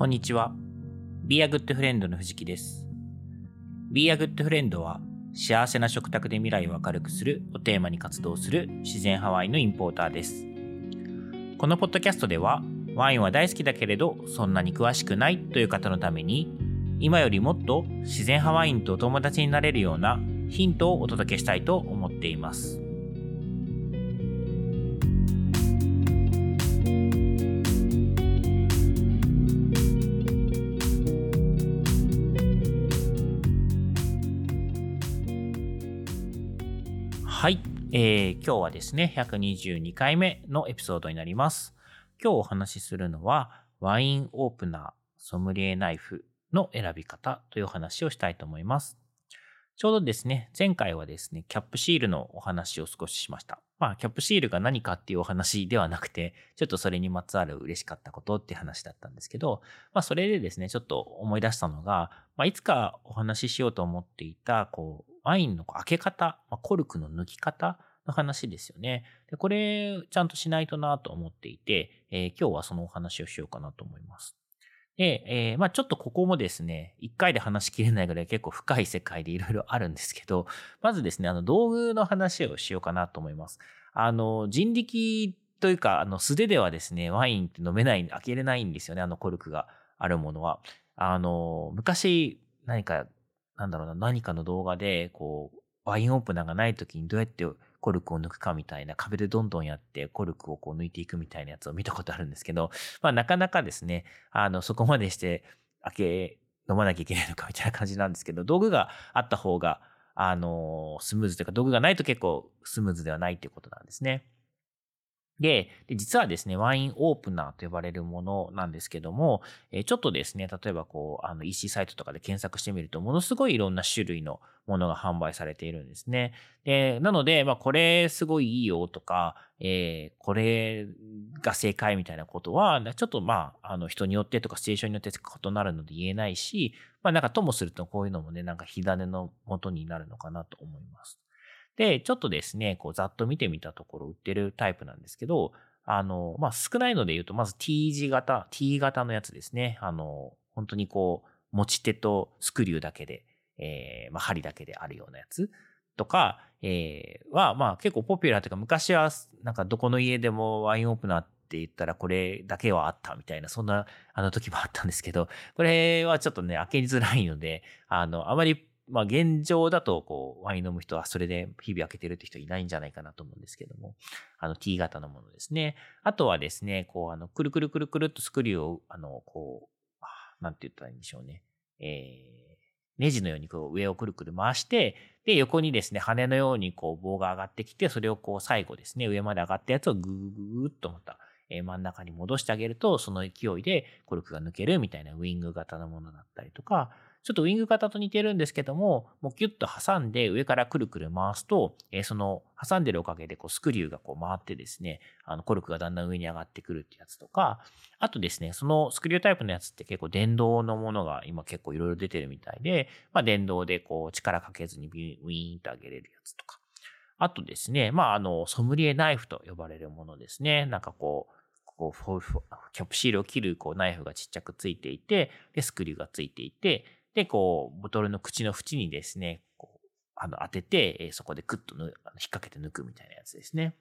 こんにちは。Be a Good Friend の藤木です。Be a Good Friend は幸せな食卓で未来を明るくするをテーマに活動する自然ハワイのインポーターです。このポッドキャストではワインは大好きだけれどそんなに詳しくないという方のために今よりもっと自然派ワインとお友達になれるようなヒントをお届けしたいと思っています。えー今日はですね、122回目のエピソードになります。今日お話しするのは、ワインオープナー、ソムリエナイフの選び方というお話をしたいと思います。ちょうどですね、前回はですね、キャップシールのお話を少ししました。まあ、キャップシールが何かっていうお話ではなくて、ちょっとそれにまつわる嬉しかったことって話だったんですけど、まあ、それでですね、ちょっと思い出したのが、まあ、いつかお話ししようと思っていた、こう、ワインの開け方、まあ、コルクの抜き方の話ですよね。で、これ、ちゃんとしないとなと思っていて、えー今日はそのお話をしようかなと思います。で、えーまあちょっとここもですね、一回で話しきれないぐらい結構深い世界でいろいろあるんですけど、まずですね、あの道具の話をしようかなと思います。あの、人力というか、あの素手ではですね、ワインって飲めない、開けれないんですよね、あのコルクがあるものは。あの、昔、何か、なんだろうな、何かの動画で、こう、ワインオープナーがない時にどうやってコルクを抜くかみたいな壁でどんどんやってコルクをこう抜いていくみたいなやつを見たことあるんですけど、まあなかなかですね、あの、そこまでして開け、飲まなきゃいけないのかみたいな感じなんですけど、道具があった方が、あの、スムーズというか、道具がないと結構スムーズではないということなんですね。で、で実はですね、ワインオープナーと呼ばれるものなんですけども、えーちょっとですね、例えばこう、あの EC サイトとかで検索してみると、ものすごいいろんな種類のものが販売されているんですね。で、なので、まあ、これすごいいいよとか、えーこれが正解みたいなことは、ちょっとまあ、あの人によってとかシチュエーションによって異なるので言えないし、まあなんかともするとこういうのもね、なんか火種の元になるのかなと思います。で、ちょっとですね、こうざっと見てみたところ売ってるタイプなんですけど、あの、まあ少ないので言うと、まず T 字型、T 型のやつですね。あの、本当にこう、持ち手とスクリューだけで、えーまあ針だけであるようなやつとか、えーは、まあ結構ポピュラーというか、昔はなんかどこの家でもワインオープナーって言ったらこれだけはあったみたいな、そんなあの時もあったんですけど、これはちょっとね、開けづらいので、あの、あまり、まあ現状だと、こう、ワイン飲む人はそれで日々開けてるって人いないんじゃないかなと思うんですけども、あの T 型のものですね。あとはですね、こう、あの、くるくるくるくるっとスクリューを、あの、こう、なんて言ったらいいんでしょうね。えー、ネジのようにこう上をくるくる回して、で、横にですね、羽のようにこう棒が上がってきて、それをこう最後ですね、上まで上がったやつをぐーぐーっとまた、え真ん中に戻してあげると、その勢いでコルクが抜けるみたいなウィング型のものだったりとか、ちょっとウィング型と似てるんですけども、もうキュッと挟んで上からくるくる回すと、えーその挟んでるおかげでこうスクリューがこう回ってですね、あのコルクがだんだん上に上がってくるってやつとか、あとですね、そのスクリュータイプのやつって結構電動のものが今結構いろいろ出てるみたいで、まあ電動でこう力かけずにビウィーンと上げれるやつとか。あとですね、まああの、ソムリエナイフと呼ばれるものですね。なんかこう、こうキャップシールを切るこうナイフがちっちゃくついていて、で、スクリューがついていて、で、こう、ボトルの口の縁にですね、こう、あの、当てて、えそこでクッとぬあの引っ掛けて抜くみたいなやつですね。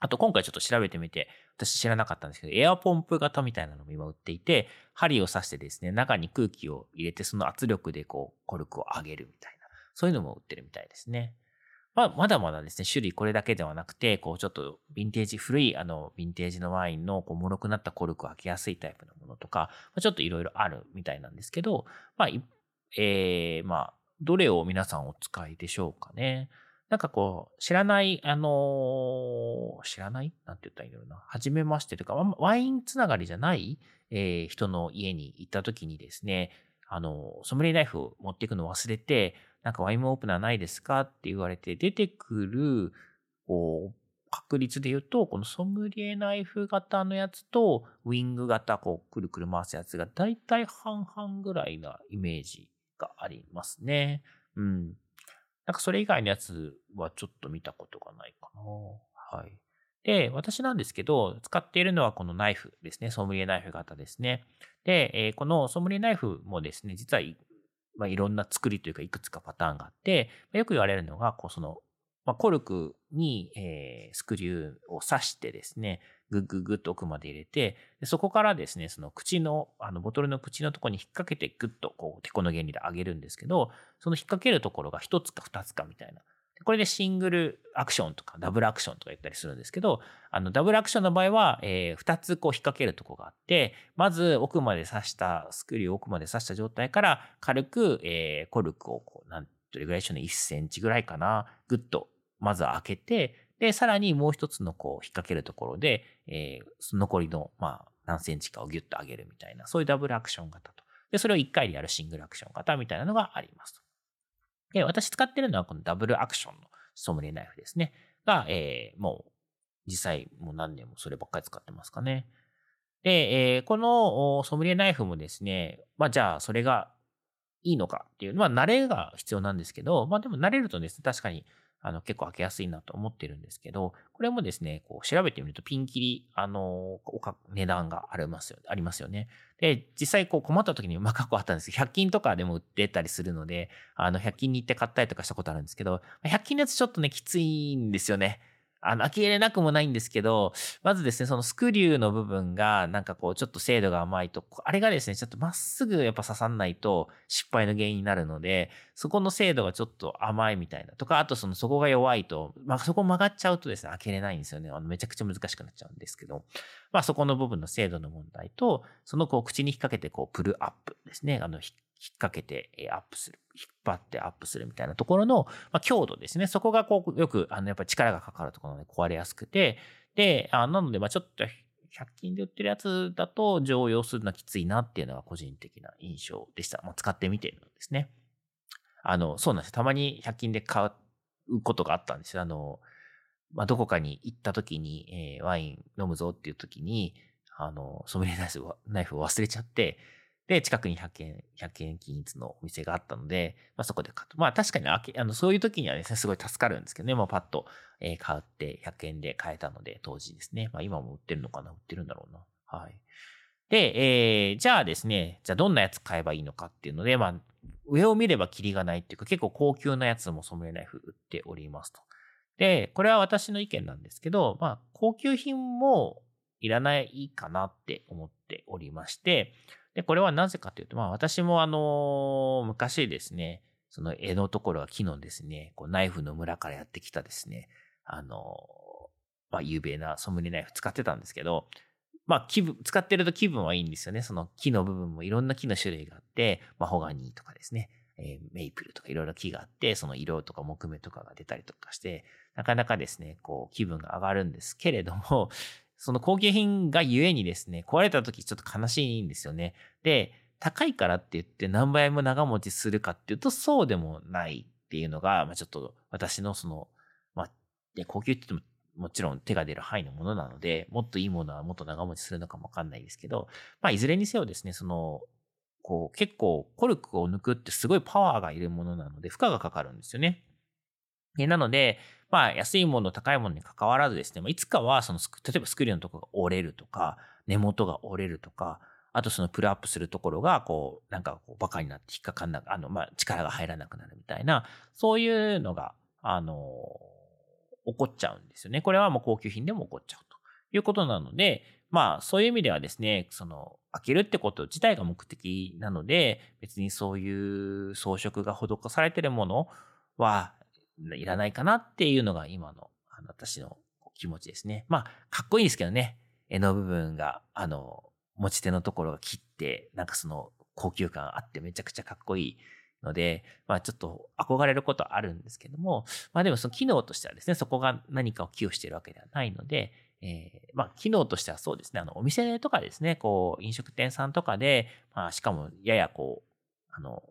あと、今回ちょっと調べてみて、私知らなかったんですけど、エアポンプ型みたいなのも今売っていて、針を刺してですね、中に空気を入れて、その圧力でこう、コルクを上げるみたいな、そういうのも売ってるみたいですね。まあ、まだまだですね、種類これだけではなくて、こう、ちょっと、ヴィンテージ、古い、あの、ヴィンテージのワインの、こう、脆くなったコルクを開けやすいタイプのものとか、まあちょっといろいろあるみたいなんですけど、まあ、いえー、まあ、どれを皆さんお使いでしょうかね。なんかこう、知らない、あのー知らない？なんて言ったらいいんだろうな。初めましてというか、ワインつながりじゃない、えー人の家に行った時にですね、あの、ソムリエナイフを持っていくのを忘れて、なんかワインオープナーないですか？って言われて、出てくる、こう、確率で言うと、このソムリエナイフ型のやつと、ウィング型、こう、くるくる回すやつが、だいたい半々ぐらいなイメージがありますね。うん。なんかそれ以外のやつはちょっと見たことがないかな。はい。で、私なんですけど、使っているのはこのナイフですね。ソムリエナイフ型ですね。で、えー、このソムリエナイフもですね、実は、まあ、いろんな作りというか、いくつかパターンがあって、まあ、よく言われるのが、こうその、まあ、コルクに、えー、スクリューを刺してですね、グッグッグッと奥まで入れて、そこからですね、その口の、あのボトルの口のところに引っ掛けてグッとこう、てこの原理で上げるんですけど、その引っ掛けるところが一つか二つかみたいな。これでシングルアクションとかダブルアクションとか言ったりするんですけど、あのダブルアクションの場合は、えー、2つこう引っ掛けるとこがあって、まず奥まで刺した、スクリューを奥まで刺した状態から軽く、えー、コルクをこう、なんどれぐらいでしょうね、1センチぐらいかな、ぐっとまず開けて、で、さらにもう一つのこう引っ掛けるところで、えー、残りの、まあ、何センチかをギュッと上げるみたいな、そういうダブルアクション型と。で、それを1回でやるシングルアクション型みたいなのがあります。で、私使ってるのはこのダブルアクションのソムリエナイフですね。が、えー、もう、実際もう何年もそればっかり使ってますかね。で、えー、このソムリエナイフもですね、まあじゃあそれがいいのかっていう、のは慣れが必要なんですけど、まあでも慣れるとですね、確かにあの、結構開けやすいなと思ってるんですけど、これもですね、こう調べてみるとピンキリ、あの、値段がありますよありますよね。で、実際こう困った時にうまくあったんですけど、100均とかでも売ってたりするので、あの、100均に行って買ったりとかしたことあるんですけど、100均のやつちょっとね、きついんですよね。あの、呆れなくもないんですけど、まずですね、そのスクリューの部分が、なんかこう、ちょっと精度が甘いと、あれがですね、ちょっとまっすぐやっぱ刺さんないと失敗の原因になるので、そこの精度がちょっと甘いみたいな。とか、あとその、そこが弱いと、まあ、そこ曲がっちゃうとですね、開けれないんですよね。あの、めちゃくちゃ難しくなっちゃうんですけど、まあ、そこの部分の精度の問題と、そのこう、口に引っ掛けて、こう、プルアップですね。あの、引っ掛けてアップする。引っ張ってアップするみたいなところの、まあ、強度ですね。そこがこう、よく、あの、やっぱり力がかかるところで壊れやすくて、で、あなので、まあちょっと、100均で売ってるやつだと常用するのはきついなっていうのが個人的な印象でした。まあ、使ってみてるんですね。あの、そうなんですたまに100均で買うことがあったんですよ。あの、まあ、どこかに行った時に、えー、ワイン飲むぞっていう時に、あの、ソムリエナイフを忘れちゃって、で、近くに100円、100円均一のお店があったので、まあ、そこで買うと。まあ確かにあけあのそういう時にはですね、すごい助かるんですけどね、もうパッと、えー、買って100円で買えたので、当時ですね。まあ今も売ってるのかな売ってるんだろうな。はい。で、えー、じゃあですね、じゃあどんなやつ買えばいいのかっていうので、まあ、上を見ればキリがないっていうか、結構高級なやつもソムリエナイフ売っておりますと。で、これは私の意見なんですけど、まあ、高級品もいらないかなって思っておりまして、で、これはなぜかというと、まあ私もあの、昔ですね、その絵のところは木のですね、こうナイフの村からやってきたですね、あの、まあ有名なソムリナイフ使ってたんですけど、まあ気分、使ってると気分はいいんですよね。その木の部分もいろんな木の種類があって、マホガニーとかですね、えー、メイプルとかいろいろ木があって、その色とか木目とかが出たりとかして、なかなかですね、こう気分が上がるんですけれども、その高級品がゆえにですね、壊れた時ちょっと悲しいんですよね。で、高いからって言って何倍も長持ちするかっていうとそうでもないっていうのが、まあ、ちょっと私のその、まあ、高級って言ってももちろん手が出る範囲のものなので、もっといいものはもっと長持ちするのかもわかんないですけど、まあ、いずれにせよですね、その、こう、結構コルクを抜くってすごいパワーがいるものなので、負荷がかかるんですよね。なので、まあ、安いもの、高いものに関わらずですね、いつかは、その、例えばスクリューのところが折れるとか、根元が折れるとか、あとそのプルアップするところが、こう、なんかこう、バカになって引っかかんなく、あの、まあ、力が入らなくなるみたいな、そういうのが、あの、起こっちゃうんですよね。これはもう高級品でも起こっちゃうということなので、まあ、そういう意味ではですね、その、開けるってこと自体が目的なので、別にそういう装飾が施されてるものは、いらないかなっていうのが今の私の気持ちですね。まあ、かっこいいですけどね。絵の部分が、あの、持ち手のところが切って、なんかその高級感あってめちゃくちゃかっこいいので、まあちょっと憧れることはあるんですけども、まあでもその機能としてはですね、そこが何かを寄与しているわけではないので、えー、まあ機能としてはそうですね、あのお店とかですね、こう飲食店さんとかで、まあしかもややこう、あの、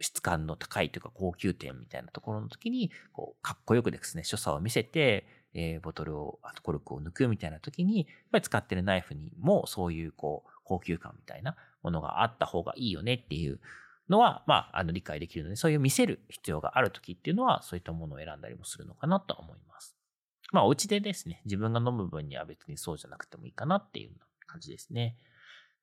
質感の高いというか高級店みたいなところの時に、こう、かっこよくですね、所作を見せて、えー、ボトルを、あとコルクを抜くみたいな時に、やっぱり使ってるナイフにもそういうこう、高級感みたいなものがあった方がいいよねっていうのは、まあ、あの、理解できるので、そういう見せる必要がある時っていうのは、そういったものを選んだりもするのかなと思います。まあ、お家でですね、自分が飲む分には別にそうじゃなくてもいいかなっていう感じですね。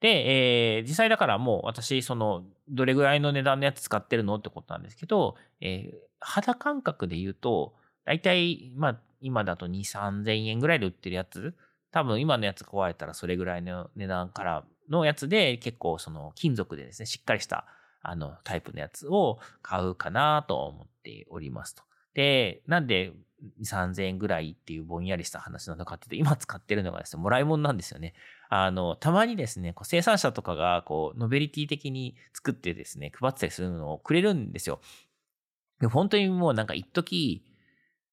で、えー、実際だからもう私、その、どれぐらいの値段のやつ使ってるのってことなんですけど、えー、肌感覚で言うと、だいたい、まあ、今だと2、3000円ぐらいで売ってるやつ、多分今のやつ壊れたらそれぐらいの値段からのやつで、結構その金属でですね、しっかりしたあのタイプのやつを買うかなと思っておりますと。で、なんで3000円ぐらいっていうぼんやりした話なのかっていうと、今使ってるのがですね、もらい物なんですよね。あの、たまにですね、こう生産者とかが、こう、ノベリティ的に作ってですね、配ってたりするのをくれるんですよ。で本当にもうなんか一時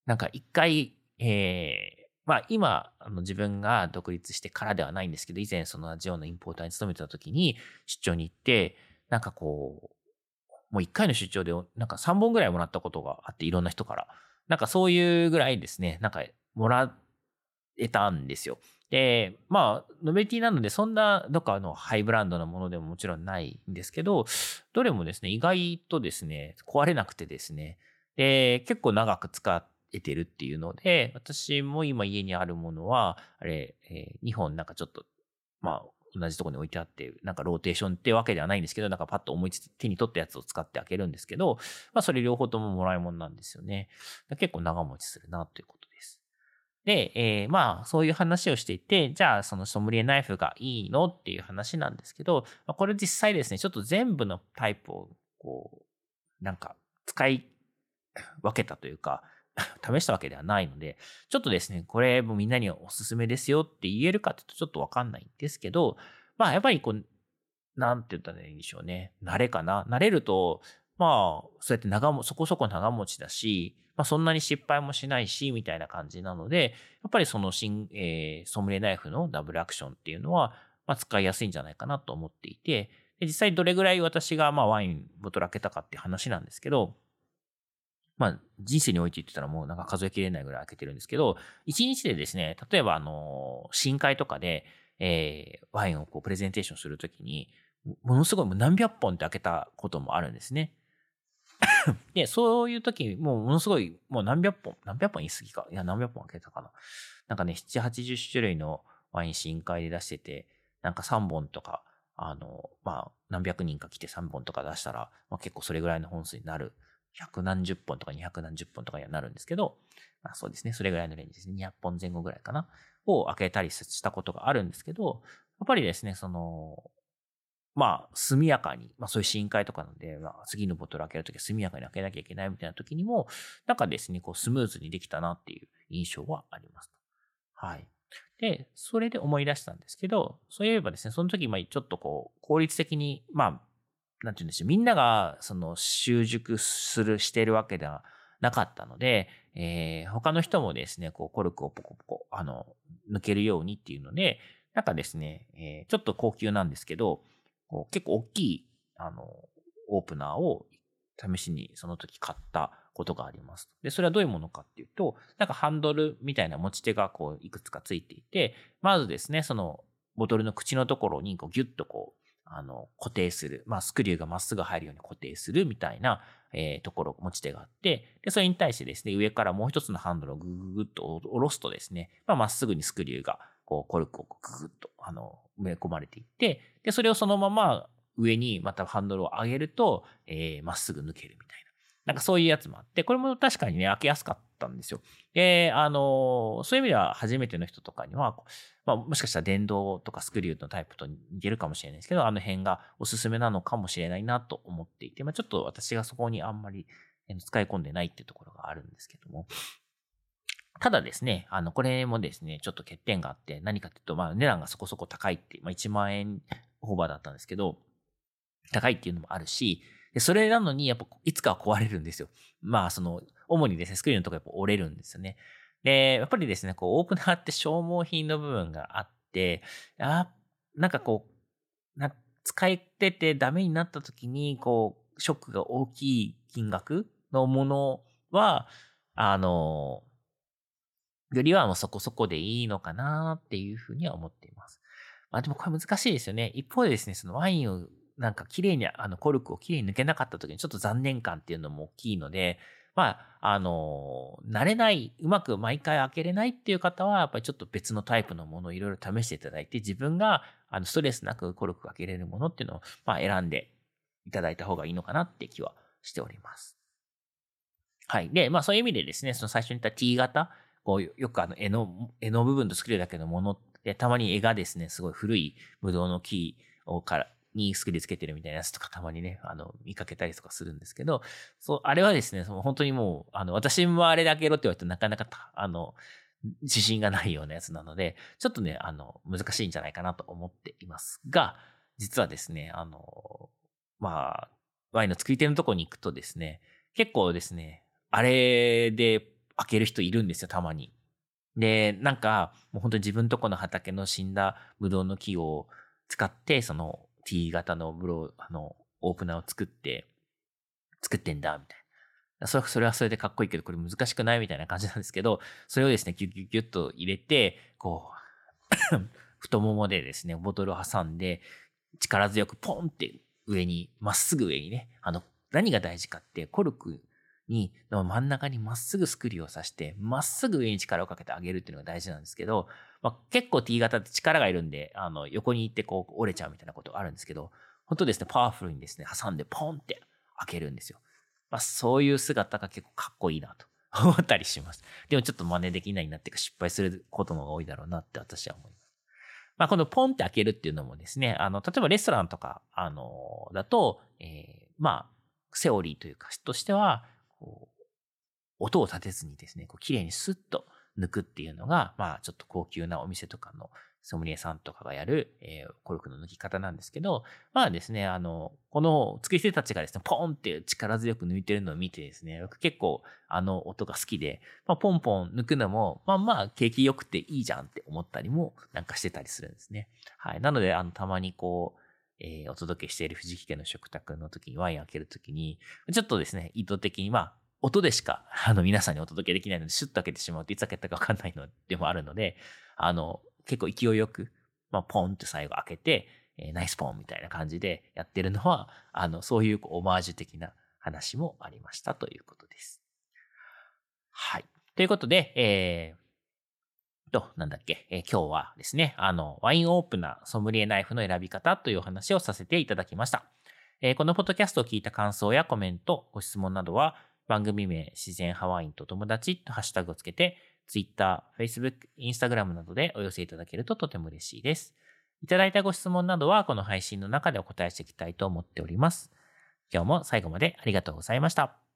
なんか一回、えー、まあ今、あの自分が独立してからではないんですけど、以前そのアジオのインポーターに勤めてた時に出張に行って、なんかこう、もう一回の出張でなんか3本ぐらいもらったことがあって、いろんな人から。なんかそういうぐらいですね、なんかもらえたんですよ。で、まあ、ノベルティなので、そんなどっかのハイブランドのものでももちろんないんですけど、どれもですね、意外とですね、壊れなくてですね、で、結構長く使えてるっていうので、私も今家にあるものは、あれ、えー、2本なんかちょっと、まあ、同じとこに置いてあって、なんかローテーションってわけではないんですけど、なんかパッと思いついて手に取ったやつを使って開けるんですけど、まあそれ両方とももらい物なんですよね。結構長持ちするなということで、えー、まあ、そういう話をしていて、じゃあ、そのソムリエナイフがいいのっていう話なんですけど、まあこれ実際ですね、ちょっと全部のタイプを、こう、なんか、使い分けたというか、試したわけではないので、ちょっとですね、これもみんなにおすすめですよって言えるかっていうとちょっとわかんないんですけど、まあやっぱりこう、なんて言ったらいいんでしょうね。慣れかな？慣れると、まあ、そうやって長も、そこそこ長持ちだし、まあ、そんなに失敗もしないし、みたいな感じなので、やっぱりその新、えー、ソムリナイフのダブルアクションっていうのは、まあ、使いやすいんじゃないかなと思っていて、で実際どれぐらい私がまあワインボトル開けたかって話なんですけど、まあ、人生において言ってたらもうなんか数えきれないぐらい開けてるんですけど、1日でですね、例えばあの、深海とかで、えー、ワインをこうプレゼンテーションするときに、ものすごいもう何百本って開けたこともあるんですね。で、そういう時、もうものすごい、もう何百本、何百本言い過ぎか。いや、何百本開けたかな。なんかね、7、80種類のワイン深海で出してて、なんか3本とか、あの、まあ、何百人か来て3本とか出したら、まあ、結構それぐらいの本数になる。百何十本とか二百何十本とかにはなるんですけど、まあ、そうですね。それぐらいのレンジですね。200本前後ぐらいかな。を開けたりしたことがあるんですけど、やっぱりですね、その、まあ、速やかに、まあそういう深海とかなんで、まあ次のボトル開けるときは速やかに開けなきゃいけないみたいな時にも、なんかですね、こうスムーズにできたなっていう印象はあります。はい。で、それで思い出したんですけど、そういえばですね、その時、まあちょっとこう、効率的に、まあ、なんて言うんでしょう、みんながその習熟する、してるわけではなかったので、えー、他の人もですね、こう、コルクをポコポコ、あの、抜けるようにっていうので、なんかですね、えー、ちょっと高級なんですけど、こう結構大きい、あの、オープナーを試しにその時買ったことがあります。で、それはどういうものかっていうと、なんかハンドルみたいな持ち手がこういくつかついていて、まずですね、そのボトルの口のところにこうギュッとこう、あの、固定する。まあ、スクリューがまっすぐ入るように固定するみたいな、えー、ところ、持ち手があって、で、それに対してですね、上からもう一つのハンドルをグググッと下ろすとですね、まあ、まっすぐにスクリューが、こう、コルクをググッと、あの、埋め込まれていって、で、それをそのまま上にまたハンドルを上げると、えー、まっすぐ抜けるみたいな。なんかそういうやつもあって、これも確かにね、開けやすかったんですよ。で、あの、そういう意味では初めての人とかには、まあ、もしかしたら電動とかスクリューのタイプと似てるかもしれないですけど、あの辺がおすすめなのかもしれないなと思っていて、まあ、ちょっと私がそこにあんまり使い込んでないってところがあるんですけども。ただですね、あの、これもですね、ちょっと欠点があって、何かっていうと、まあ、値段がそこそこ高いって、まあ、1万円オーバーだったんですけど、高いっていうのもあるし、でそれなのに、やっぱ、いつかは壊れるんですよ。まあ、その、主にですね、スクリーンのとこやっぱ折れるんですよね。で、やっぱりですね、こう、オープナーって消耗品の部分があって、あ、なんかこう、な使えててダメになった時に、こう、ショックが大きい金額のものは、あの、よりはもうそこそこでいいのかなっていうふうには思っています。まあでもこれ難しいですよね。一方でですね、そのワインをなんか綺麗に、あの、コルクを綺麗に抜けなかった時にちょっと残念感っていうのも大きいので、まあ、あの、慣れない、うまく毎回開けれないっていう方は、やっぱりちょっと別のタイプのものをいろいろ試していただいて、自分があのストレスなくコルク開けれるものっていうのを、まあ、選んでいただいた方がいいのかなって気はしております。はい。で、まあそういう意味でですね、その最初に言った T 型、こうよくあの絵の、絵の部分と作るだけのものって、たまに絵がですね、すごい古いブドウの木をから、に作りつけてるみたいなやつとかたまにね、あの、見かけたりとかするんですけど、そう、あれはですね、その本当にもう、あの、私もあれだけろって言われてなかなか、あの、自信がないようなやつなので、ちょっとね、あの、難しいんじゃないかなと思っていますが、実はですね、あの、まあ、ワインの作り手のとこに行くとですね、結構ですね、あれで開ける人いるんですよ、たまに。で、なんか、もう本当に自分とこの畑の死んだブドウの木を使って、その T 型のブロー、あの、オープナーを作って、作ってんだ、みたいな。それそれはそれでかっこいいけど、これ難しくないみたいな感じなんですけど、それをですね、ギュギュギュッと入れて、こう 太ももでですね、ボトルを挟んで、力強くポンって上に、まっすぐ上にね、あの、何が大事かって、コルクに、の真ん中にまっすぐスクリューを刺して、まっすぐ上に力をかけてあげるっていうのが大事なんですけど、まあ、結構 T 型って力がいるんで、あの、横に行ってこう折れちゃうみたいなことがあるんですけど、本当ですね、パワフルにですね、挟んでポンって開けるんですよ。まあ、そういう姿が結構かっこいいなと 思ったりします。でもちょっと真似できないなっていうか失敗することの方が多いだろうなって私は思います。まあ、このポンって開けるっていうのもですね、あの、例えばレストランとか、あの、だと、えー、まあ、セオリーというか、としては、こう、音を立てずにですね、こう綺麗にスッと抜くっていうのが、まあちょっと高級なお店とかのソムリエさんとかがやる、えー、コルクの抜き方なんですけど、まあですね、あの、この作り手たちがですね、ポンって力強く抜いてるのを見てですね、僕結構あの音が好きで、まあ、ポンポン抜くのも、まあまあ景気良くていいじゃんって思ったりもなんかしてたりするんですね。はい。なので、あの、たまにこう、えー、お届けしている藤木家の食卓の時にワイン開ける時に、ちょっとですね、意図的に、まあ、音でしか、あの、皆さんにお届けできないので、シュッと開けてしまうといつ開けたかわかんないのでもあるので、あの、結構勢いよく、まあ、ポンって最後開けて、えー、ナイスポンみたいな感じでやってるのは、あの、そういうオマージュ的な話もありましたということです。はい。ということで、えー、と、なんだっけ、えー、今日はですね、あの、ワインオープナー、ソムリエナイフの選び方というお話をさせていただきました。えー、このポッドキャストを聞いた感想やコメント、ご質問などは、番組名、自然ハワインと友達とハッシュタグをつけて、Twitter、Facebook、Instagram などでお寄せいただけるととても嬉しいです。いただいたご質問などはこの配信の中でお答えしていきたいと思っております。今日も最後までありがとうございました。